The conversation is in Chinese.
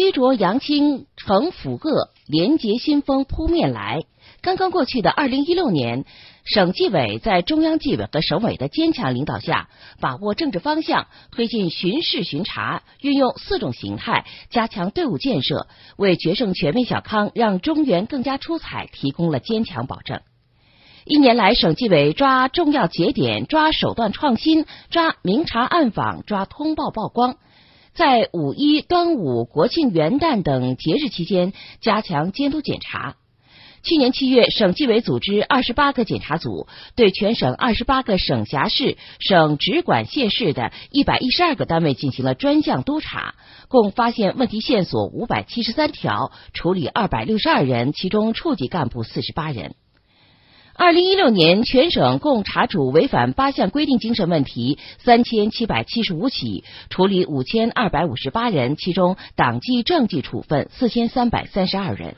西浊扬清惩腐恶，廉洁新风扑面来。刚刚过去的二零一六年，省纪委在中央纪委和省委的坚强领导下，把握政治方向，推进巡视巡查，运用四种形态加强队伍建设，为决胜全面小康、让中原更加出彩提供了坚强保证。一年来，省纪委抓重要节点，抓手段创新，抓明察暗访，抓通报曝光，在五一、端午、国庆、元旦等节日期间加强监督检查。去年七月，省纪委组织二十八个检查组，对全省二十八个省辖市、省直管县市的一百一十二个单位进行了专项督查，共发现问题线索五百七十三条，处理二百六十二人，其中处级干部四十八人。二零一六年，全省共查处违反八项规定精神问题三千七百七十五起，处理五千二百五十八人，其中党纪政纪处分四千三百三十二人。